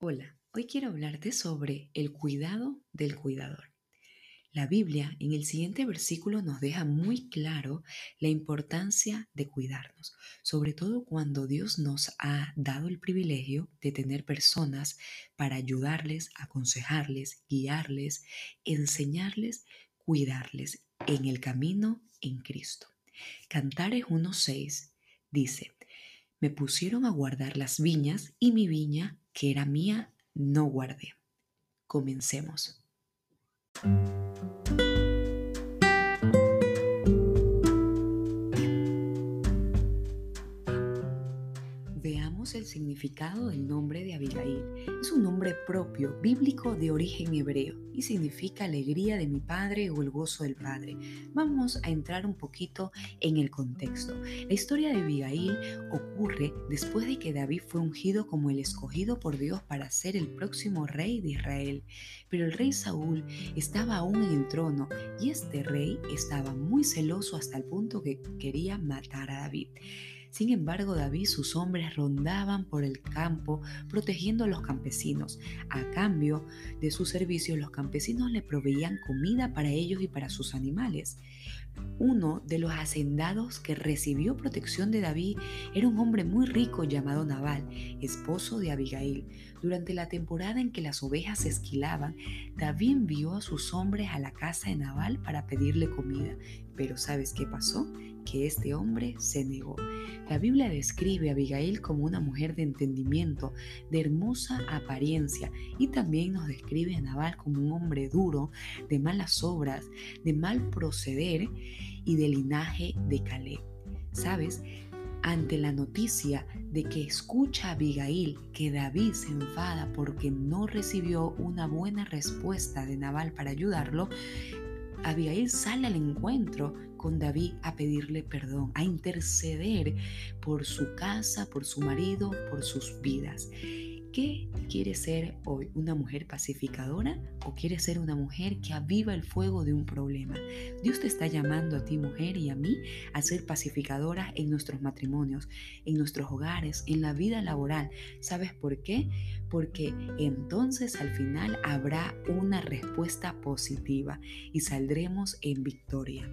Hola, hoy quiero hablarte sobre el cuidado del cuidador. La Biblia en el siguiente versículo nos deja muy claro la importancia de cuidarnos, sobre todo cuando Dios nos ha dado el privilegio de tener personas para ayudarles, aconsejarles, guiarles, enseñarles, cuidarles en el camino en Cristo. Cantares 1.6 dice, me pusieron a guardar las viñas y mi viña, que era mía, no guardé. Comencemos. El significado del nombre de Abigail. Es un nombre propio, bíblico de origen hebreo y significa alegría de mi padre o el gozo del padre. Vamos a entrar un poquito en el contexto. La historia de Abigail ocurre después de que David fue ungido como el escogido por Dios para ser el próximo rey de Israel. Pero el rey Saúl estaba aún en el trono y este rey estaba muy celoso hasta el punto que quería matar a David. Sin embargo, David y sus hombres rondaban por el campo protegiendo a los campesinos. A cambio de sus servicios, los campesinos le proveían comida para ellos y para sus animales. Uno de los hacendados que recibió protección de David era un hombre muy rico llamado Nabal, esposo de Abigail. Durante la temporada en que las ovejas se esquilaban, David envió a sus hombres a la casa de Nabal para pedirle comida. Pero ¿sabes qué pasó? Que este hombre se negó. La Biblia describe a Abigail como una mujer de entendimiento, de hermosa apariencia, y también nos describe a Nabal como un hombre duro, de malas obras, de mal proceder y de linaje de Caleb. ¿Sabes? Ante la noticia de que escucha a Abigail que David se enfada porque no recibió una buena respuesta de Nabal para ayudarlo, Abigail sale al encuentro con David a pedirle perdón, a interceder por su casa, por su marido, por sus vidas. ¿Qué quiere ser hoy? ¿Una mujer pacificadora o quiere ser una mujer que aviva el fuego de un problema? Dios te está llamando a ti, mujer, y a mí a ser pacificadoras en nuestros matrimonios, en nuestros hogares, en la vida laboral. ¿Sabes por qué? Porque entonces al final habrá una respuesta positiva y saldremos en victoria.